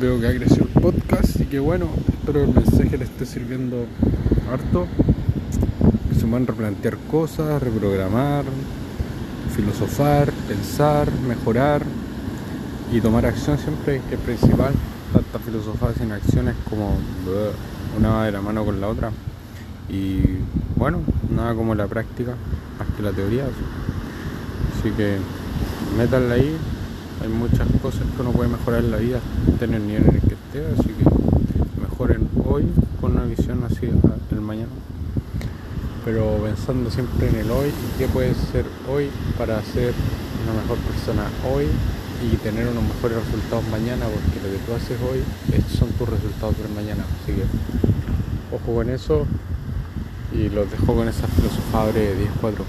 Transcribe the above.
Veo que ha crecido el podcast y que bueno, espero el mensaje le esté sirviendo harto. Que se puedan replantear cosas, reprogramar, filosofar, pensar, mejorar y tomar acción siempre, que es principal. Tanta filosofía sin acciones como una va de la mano con la otra. Y bueno, nada como la práctica, más que la teoría. Así que métanla ahí. Hay muchas cosas que uno puede mejorar en la vida, tener el nivel en el que esté, así que mejoren hoy con una visión así el mañana. Pero pensando siempre en el hoy y qué puedes ser hoy para ser una mejor persona hoy y tener unos mejores resultados mañana, porque lo que tú haces hoy son tus resultados del mañana. Así que ojo con eso y los dejo con esa filosofía de 10-4.